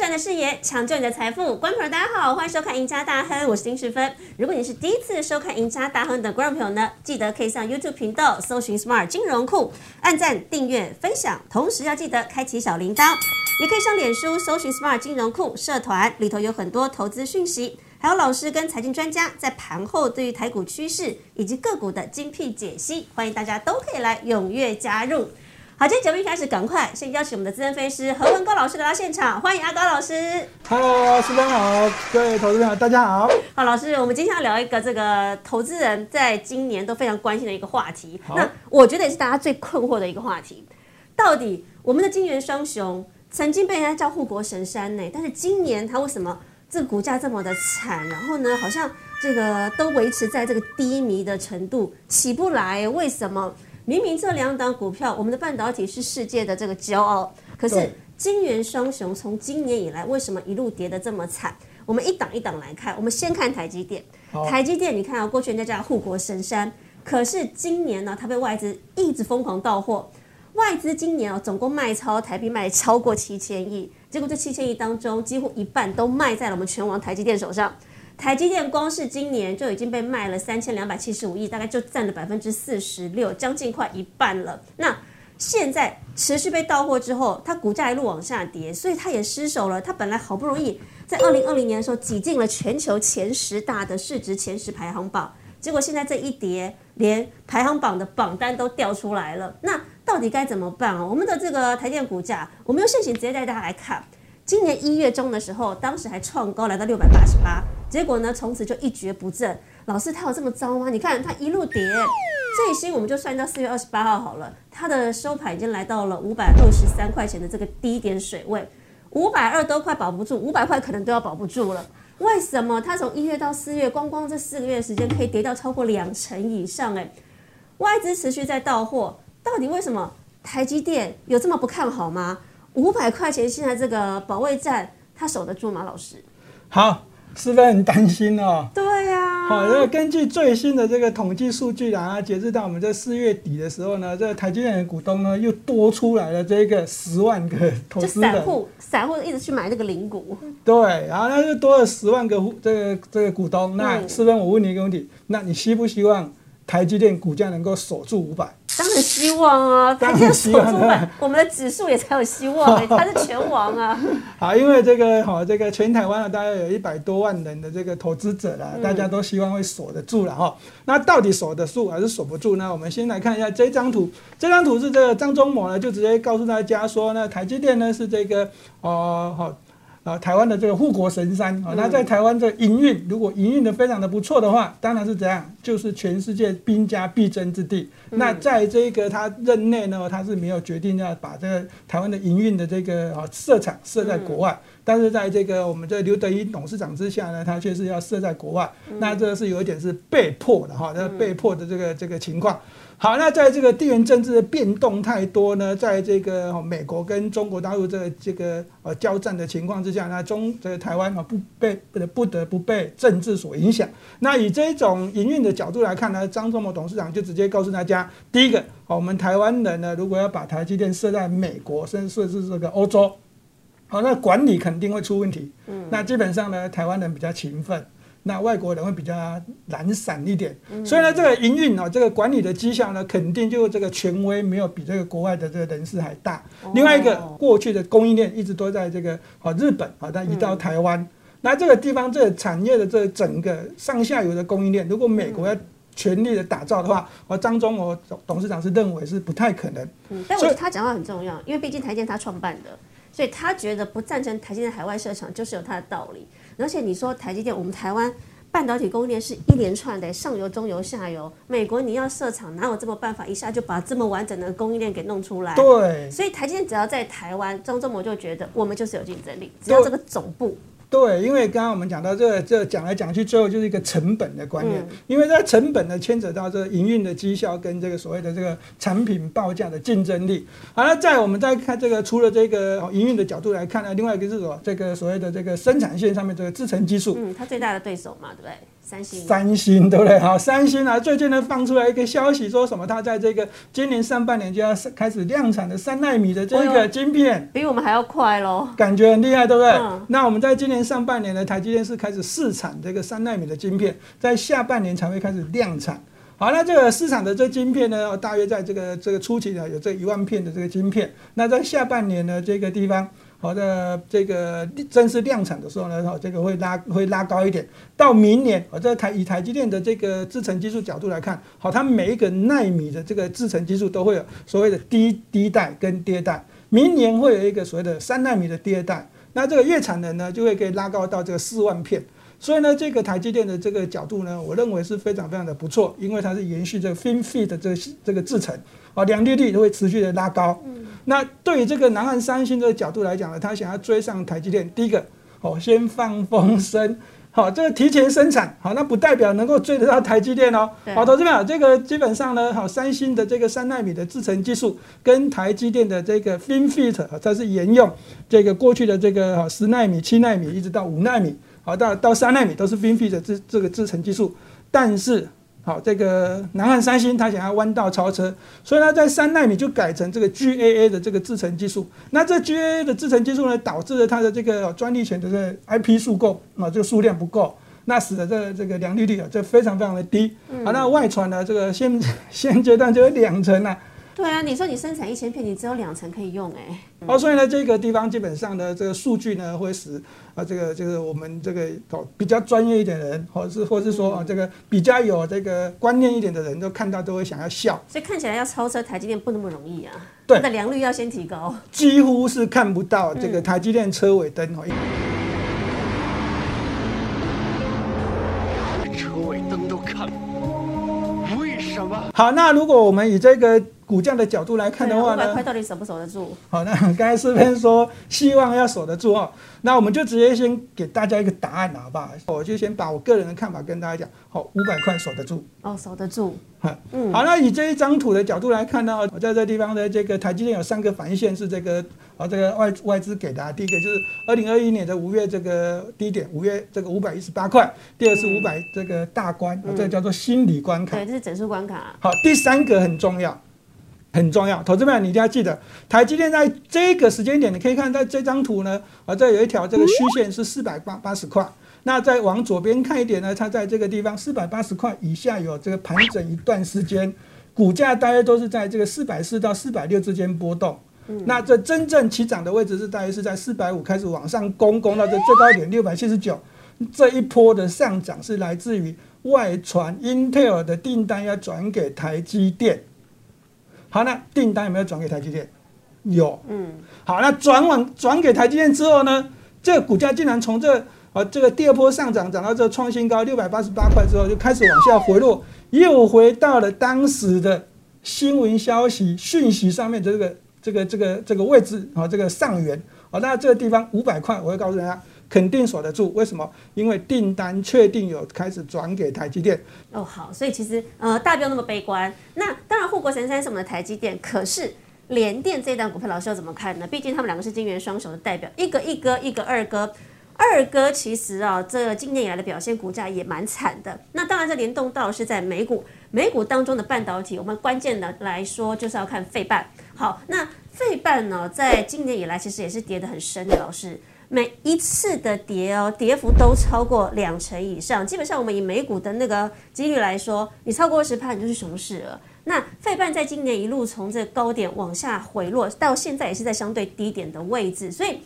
转的视野，抢救你的财富。观众朋友，大家好，欢迎收看《赢家大亨》，我是丁世芬。如果你是第一次收看《赢家大亨》的观众朋友呢，记得可以上 YouTube 频道搜寻 Smart 金融库，按赞、订阅、分享，同时要记得开启小铃铛。也可以上脸书搜寻 Smart 金融库社团，里头有很多投资讯息，还有老师跟财经专家在盘后对于台股趋势以及个股的精辟解析，欢迎大家都可以来踊跃加入。好，今天节目一开始，赶快先邀请我们的资深分析师何文高老师来到现场，欢迎阿高老师。Hello，师长好，各位投资朋友大家好。好，老师，我们今天要聊一个这个投资人在今年都非常关心的一个话题。那我觉得也是大家最困惑的一个话题，到底我们的金元双雄曾经被人家叫护国神山呢，但是今年它为什么这个股价这么的惨？然后呢，好像这个都维持在这个低迷的程度，起不来，为什么？明明这两档股票，我们的半导体是世界的这个骄傲，可是金元双雄从今年以来，为什么一路跌得这么惨？我们一档一档来看，我们先看台积电。台积电，你看啊，过去人家叫它护国神山，可是今年呢，它被外资一直疯狂到货。外资今年啊，总共卖超台币卖超过七千亿，结果这七千亿当中，几乎一半都卖在了我们拳王台积电手上。台积电光是今年就已经被卖了三千两百七十五亿，大概就占了百分之四十六，将近快一半了。那现在持续被到货之后，它股价一路往下跌，所以它也失手了。它本来好不容易在二零二零年的时候挤进了全球前十大的市值前十排行榜，结果现在这一跌，连排行榜的榜单都掉出来了。那到底该怎么办啊？我们的这个台电股价，我们用现行直接带大家来看。今年一月中的时候，当时还创高来到六百八十八，结果呢，从此就一蹶不振。老师，它有这么糟吗？你看它一路跌，最新我们就算到四月二十八号好了，它的收盘已经来到了五百二十三块钱的这个低点水位，五百二都快保不住，五百块可能都要保不住了。为什么它从一月到四月，光光这四个月的时间可以跌到超过两成以上？哎，外资持续在到货，到底为什么台积电有这么不看好吗？五百块钱现在这个保卫战，他守得住吗？老师？好，师班很担心哦。对呀、好，这个根据最新的这个统计数据啊，截至到我们这四月底的时候呢，这个台积电的股东呢又多出来了这个十万个投就资人，散户，散户一直去买这个零股，对，然后那就多了十万个这个这个股东。那嗯师班，我问你一个问题，那你希不希望台积电股价能够守住五百？当然希望啊，当台积电守然希望住百，我们的指数也才有希望、欸，他是拳王啊。好，因为这个哈、这个全台湾啊，大概有一百多万人的这个投资者啦，大家都希望会锁得住了哈、那到底锁得住还是锁不住呢？我们先来看一下这张图，这张图是这个张忠谋呢，就直接告诉大家说呢，台积电呢是这个哦好。啊，台湾的这个护国神山啊，那在台湾这营运，如果营运的非常的不错的话，当然是怎样，就是全世界兵家必争之地。那在这个他任内呢，他是没有决定要把这个台湾的营运的这个啊设厂设在国外，但是在这个我们这刘德一董事长之下呢，他却是要设在国外，那这个是有一点是被迫的哈，这个被迫的这个这个情况。好，那在这个地缘政治的变动太多呢，在这个哦美国跟中国大陆这个这个呃交战的情况之下，那中这个台湾啊不被不得不得不被政治所影响。那以这种营运的角度来看呢，张忠谋董事长就直接告诉大家，第一个，哦我们台湾人呢，如果要把台积电设在美国，甚至是这个欧洲，好，那管理肯定会出问题。嗯，那基本上呢，台湾人比较勤奋。那外国人会比较懒散一点，所以呢，这个营运啊，这个管理的绩效呢，肯定就这个权威没有比这个国外的这个人士还大。另外一个，过去的供应链一直都在这个啊日本啊，但移到台湾，那这个地方这个产业的这整个上下游的供应链，如果美国要全力的打造的话，我张忠谋董董事长是认为是不太可能。嗯，但我觉得他讲话很重要，因为毕竟台积电他创办的，所以他觉得不赞成台积电海外设厂就是有他的道理。而且你说台积电，我们台湾半导体供应链是一连串的，上游、中游、下游。美国你要设厂，哪有这么办法一下就把这么完整的供应链给弄出来？对所以台积电只要在台湾，张忠谋就觉得我们就是有竞争力，只要这个总部对，因为刚刚我们讲到这个，这个讲来讲去，最后就是一个成本的观念。嗯因为在成本呢，牵扯到这个营运的绩效跟这个所谓的这个产品报价的竞争力。好了，在我们再看这个，除了这个哦营运的角度来看呢，另外一个是什么？这个所谓的这个生产线上面这个制成技术。嗯，它最大的对手嘛，对不对？三星，三星对不对？好，三星啊，最近呢放出来一个消息，说什么？它在这个今年上半年就要开始量产的三纳米的这个晶片，比我们还要快喽，感觉很厉害，对不对？嗯那我们在今年上半年呢，台积电是开始试产这个三纳米的晶片，在下半年才会开始量产。好，那这个市场的这晶片呢，大约在这个这个初期呢，有这一万片的这个晶片。那在下半年呢，这个地方。好的，这个正式量产的时候呢，哈，这个会拉会拉高一点。到明年，我这台以台积电的这个制程技术角度来看，好，它每一个纳米的这个制程技术都会有所谓的第第一代跟第二代。明年会有一个所谓的三纳米的第二代，那这个月产能呢，就会可以拉高到这个四万片。所以呢，这个台积电的这个角度呢，我认为是非常非常的不错，因为它是延续这个 FinFET 的这个这个制程，啊，良率率都会持续的拉高。那对于这个南韩三星这个角度来讲呢，他想要追上台积电，第一个，哦，先放风声，好，这个提前生产，好，那不代表能够追得到台积电哦。好，投资者，这个基本上呢，好，三星的这个三纳米的制程技术跟台积电的这个 FinFET，啊它是沿用这个过去的这个好十纳米、七纳米一直到五纳米，好，到到三纳米都是 FinFET 的这这个制程技术，但是。好，这个南韩三星它想要弯道超车，所以它在三纳米就改成这个 GAA 的这个制程技术。那这 GAA 的制程技术呢，导致了它的这个专利权的这个 IP 数够啊，这个数量不够，那使得这个这个良率率啊，这非常非常的低。好，那外传呢，这个现现阶段就有两成啊。对啊，你说你生产一千片，你只有两层可以用哎、哦，所以呢，这个地方基本上呢，这个数据呢，会使啊，这个就是我们这个比较专业一点的人，或是或是说啊，这个比较有这个观念一点的人，都看到都会想要笑。所以看起来要超车台积电不那么容易啊，对它的良率要先提高。几乎是看不到这个台积电车尾灯哦。车尾灯都看不，为什么？好，那如果我们以这个股价的角度来看的话呢五百块，到底守不守得住？好，那 刚才四边说希望要守得住哦，那我们就直接先给大家一个答案，好不好？我就先把我个人的看法跟大家讲，好，五百块守得住。哦，守得住。哈嗯好，那以这一张图的角度来看呢，我在这地方的这个台积电有三个反应线是这个啊，这个外外资给的、啊，第一个就是二零二一年的五月这个低点，五月这个五百一十八块，第二是五百这个大关，啊这个叫做心理关卡。对，这是整数关卡。好，第三个很重要，很重要，投资们你一定要记得，台积电在这个时间点，你可以看到这张图呢，啊，这有一条这个虚线是四百八八十块。那再往左边看一点呢，它在这个地方四百八十块以下有这个盘整一段时间，股价大约都是在这个四百四到四百六之间波动。那这真正起涨的位置是大约是在四百五开始往上攻，攻到这最高点六百七十九。这一波的上涨是来自于外传 Intel 的订单要转给台积电。好，那订单有没有转给台积电？有。嗯，好，那转往转给台积电之后呢，这个股价竟然从这啊这个第二波上涨涨到这创新高六百八十八块之后，就开始往下回落，又回到了当时的新闻消息讯息上面的这个这个这个这个位置啊，这个上缘啊，那这个地方五百块，我会告诉大家。肯定守得住，为什么？因为订单确定有开始转给台积电，哦，好，所以其实呃，大家不用那么悲观。那当然，护国神山是我们的台积电，可是联电这一档股票，老师要怎么看呢？毕竟他们两个是金元双手的代表，一个一哥，一个二哥。二哥其实啊，这今年以来的表现，股价也蛮惨的。那当然，这联动到是在美股，美股当中的半导体，我们关键的来说就是要看费半。好，那费半呢，在今年以来其实也是跌得很深的，老师。每一次的跌哦，跌幅都超过两成以上。基本上，我们以美股的那个几率来说，你超过二十趴，你就是熊市了。那费半在今年一路从这高点往下回落，到现在也是在相对低点的位置，所以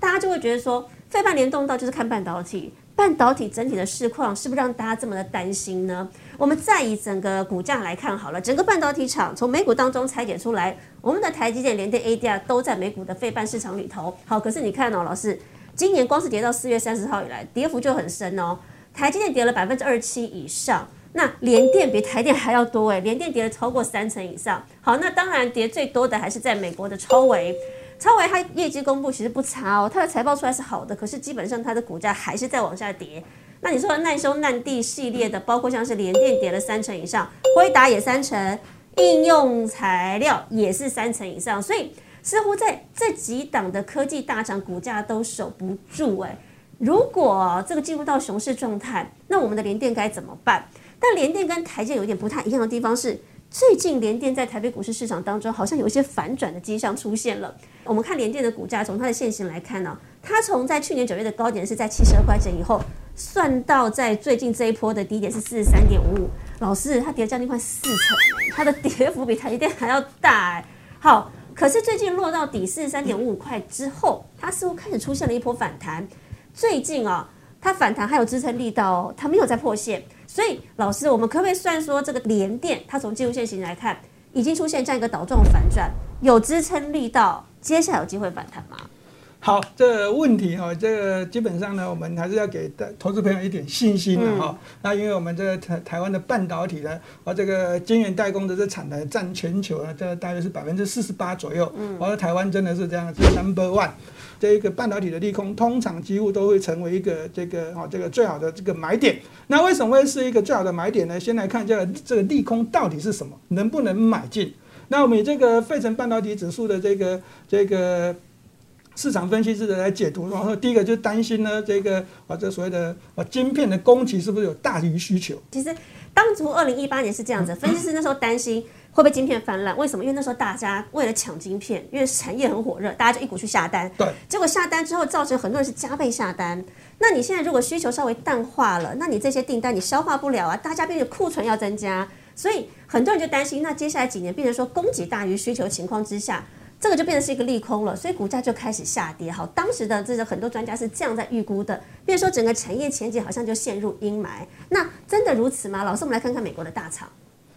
大家就会觉得说，费半联动到就是看半导体，半导体整体的市况是不是让大家这么的担心呢？我们再以整个股价来看好了，整个半导体厂从美股当中拆解出来，我们的台积电、联电、ADR 都在美股的费半市场里头。好，可是你看哦，老师，今年光是跌到四月三十号以来，跌幅就很深哦。台积电跌了百分之二七以上，那联电比台电还要多诶，联电跌了超过三成以上。好，那当然跌最多的还是在美国的超微。超微它业绩公布其实不差哦，它的财报出来是好的，可是基本上它的股价还是在往下跌。那你说的难兄难弟系列的，包括像是联电跌了三成以上，辉达也三成，应用材料也是三成以上，所以似乎在这几档的科技大厂股价都守不住哎、如果这个进入到熊市状态，那我们的联电该怎么办？但联电跟台积有一点不太一样的地方是，最近联电在台北股市市场当中好像有一些反转的迹象出现了。我们看联电的股价，从它的现形来看呢，它从在去年九月的高点是在七十二块钱以后，算到在最近这一波的低点是四十三点五五。老师，它跌了将近快四成，它的跌幅比台积电还要大。好，可是最近落到底四十三点五五块之后，它似乎开始出现了一波反弹。最近啊，它反弹还有支撑力道，它没有再破线。所以，老师，我们可不可以算说，这个连电它从技术线型来看，已经出现这样一个倒状反转，有支撑力到，接下来有机会反弹吗？好，这个问题哈，这个基本上呢，我们还是要给投资朋友一点信心的哈。那因为我们这个台台湾的半导体呢，啊，这个晶圆代工的这产能占全球呢，这大约是百分之四十八左右。嗯，我说台湾真的是这样，是 number one。这一个半导体的利空，通常几乎都会成为一个这个哈，这个最好的这个买点。那为什么会是一个最好的买点呢？先来看一下这个利空到底是什么，能不能买进？那我们以这个费城半导体指数的这个这个。市场分析师的来解读，然后第一个就担心呢，这个啊，这所谓的啊晶片的供给是不是有大于需求？其实当初二零一八年是这样子，分析师那时候担心会不会晶片泛滥？为什么？因为那时候大家为了抢晶片，因为产业很火热，大家就一股去下单。对。结果下单之后，造成很多人是加倍下单。那你现在如果需求稍微淡化了，那你这些订单你消化不了啊，大家变成库存要增加，所以很多人就担心，那接下来几年变成说供给大于需求情况之下。这个就变成是一个利空了，所以股价就开始下跌。好，当时的这个很多专家是这样在预估的，比如说整个产业前景好像就陷入阴霾。那真的如此吗？老师，我们来看看美国的大厂。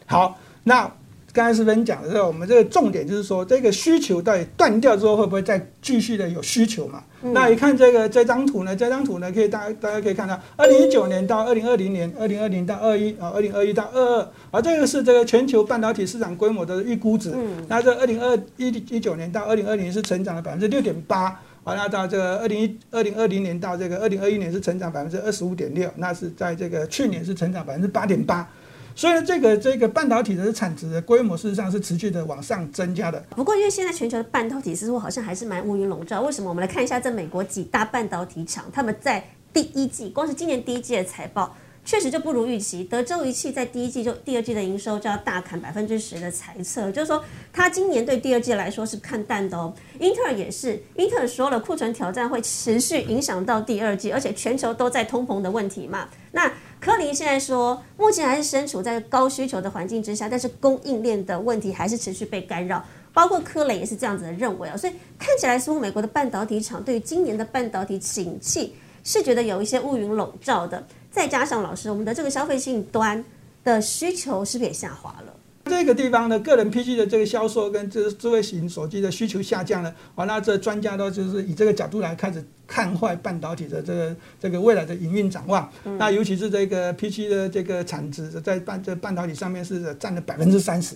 好，那。刚才是分讲的时候，我们这个重点就是说，这个需求到底断掉之后，会不会再继续的有需求嘛？那一看这个这张图呢，这张图呢，可以大大家可以看到，二零一九年到二零二零年，二零二零到二一啊，二零二一到二二，而，这个是这个全球半导体市场规模的预估值。那这二零二一一九年到二零二零是成长了百分之六点八，啊，那到这个二零一二零二零年到这个二零二一年是成长百分之二十五点六，那是在这个去年是成长百分之八点八。所以，这个这个半导体的产值的规模，事实上是持续的往上增加的。不过，因为现在全球的半导体似乎好像还是蛮乌云笼罩。为什么？我们来看一下这美国几大半导体厂，他们在第一季，光是今年第一季的财报。确实就不如预期，德州仪器在第一季就第二季的营收就要大砍百分之十的财测，就是说它今年对第二季来说是看淡的哦。英特尔也是，英特尔说了库存挑战会持续影响到第二季，而且全球都在通膨的问题嘛。那柯林现在说，目前还是身处在高需求的环境之下，但是供应链的问题还是持续被干扰，包括柯雷也是这样子的认为啊。所以看起来似乎美国的半导体厂对于今年的半导体景气是觉得有一些乌云笼罩的。再加上老师，我们的这个消费性端的需求是不是也下滑了？这个地方呢，个人 PC 的这个销售跟这智慧型手机的需求下降了，完了这专家都就是以这个角度来开始看坏半导体的这个这个未来的营运展望。那尤其是这个 PC 的这个产值在半这半导体上面是占了百分之三十。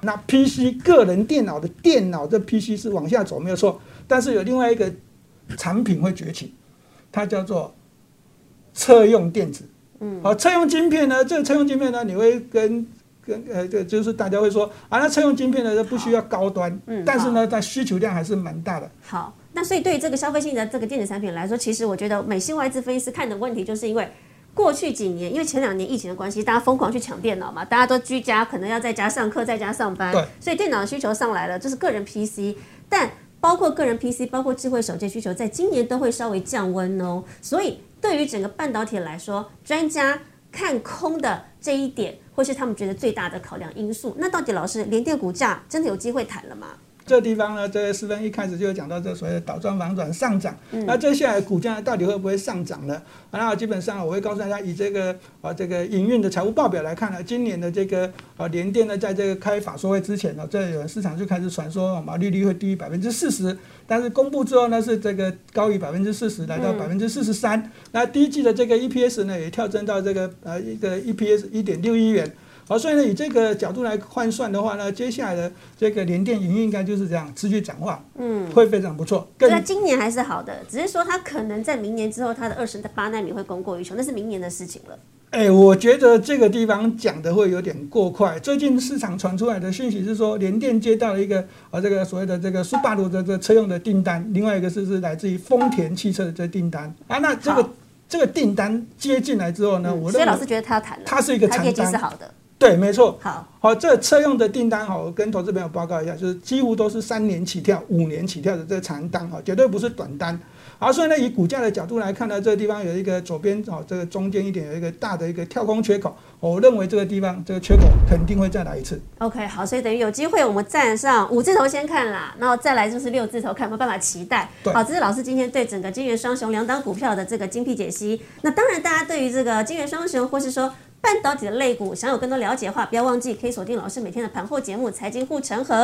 那 PC 个人电脑的电脑的 PC 是往下走没有错，但是有另外一个产品会崛起，它叫做。车用电子，嗯，好，车用晶片呢？这个车用晶片呢，你会跟跟呃，对就是大家会说啊，那车用晶片呢，不需要高端，嗯，但是呢，它需求量还是蛮大的。好，那所以对于这个消费性的这个电子产品来说，其实我觉得美信外资分析师看的问题，就是因为过去几年，因为前两年疫情的关系，大家疯狂去抢电脑嘛，大家都居家，可能要在家上课，在家上班，对，所以电脑的需求上来了，就是个人 PC，但包括个人 PC，包括智慧手机需求，在今年都会稍微降温哦，所以。对于整个半导体来说，专家看空的这一点，会是他们觉得最大的考量因素。那到底老师，联电股价真的有机会谈了吗？这地方呢，这四分一开始就有讲到这所谓的倒装反转上涨，那接下来股价到底会不会上涨呢？那基本上我会告诉大家，以这个啊这个营运的财务报表来看呢，今年的这个啊联电呢，在这个开法说会之前呢，这有市场就开始传说毛利率会低于百分之四十，但是公布之后呢，是这个高于百分之四十，来到百分之四十三。那第一季的这个 EPS 呢，也跳增到这个呃一个 EPS 一点六一元。好，所以呢，以这个角度来换算的话呢，接下来的这个联电营运应该就是这样持续展望，嗯，会非常不错。那今年还是好的，只是说它可能在明年之后，它的二十八纳米会供过于求，那是明年的事情了。哎，我觉得这个地方讲的会有点过快。最近市场传出来的讯息是说，联电接到了一个啊，这个所谓的这个苏巴鲁的这个车用的订单，另外一个是是来自于丰田汽车的这订单啊。那这个这个订单接进来之后呢，我所以老师觉得他要谈了，它是一个长单是好的。对，没错。好，好，这车用的订单哈，我跟投资朋友报告一下，就是几乎都是三年起跳、五年起跳的这个长单哈，绝对不是短单。好，所以呢，以股价的角度来看呢，这个地方有一个左边哦，这个中间一点有一个大的一个跳空缺口，我认为这个地方这个缺口肯定会再来一次。OK，好，所以等于有机会我们站上五字头先看啦，然后再来就是六字头，看有没有办法期待。好，这是老师今天对整个金元双雄两档股票的这个精辟解析。那当然，大家对于这个金元双雄或是说半导体的肋骨，想有更多了解的话，不要忘记可以锁定老师每天的盘后节目《财经护城河》。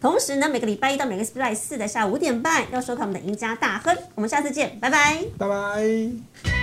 同时呢，每个礼拜一到每个礼拜四的下午五点半要收看我们的赢家大亨。我们下次见，拜拜。拜拜。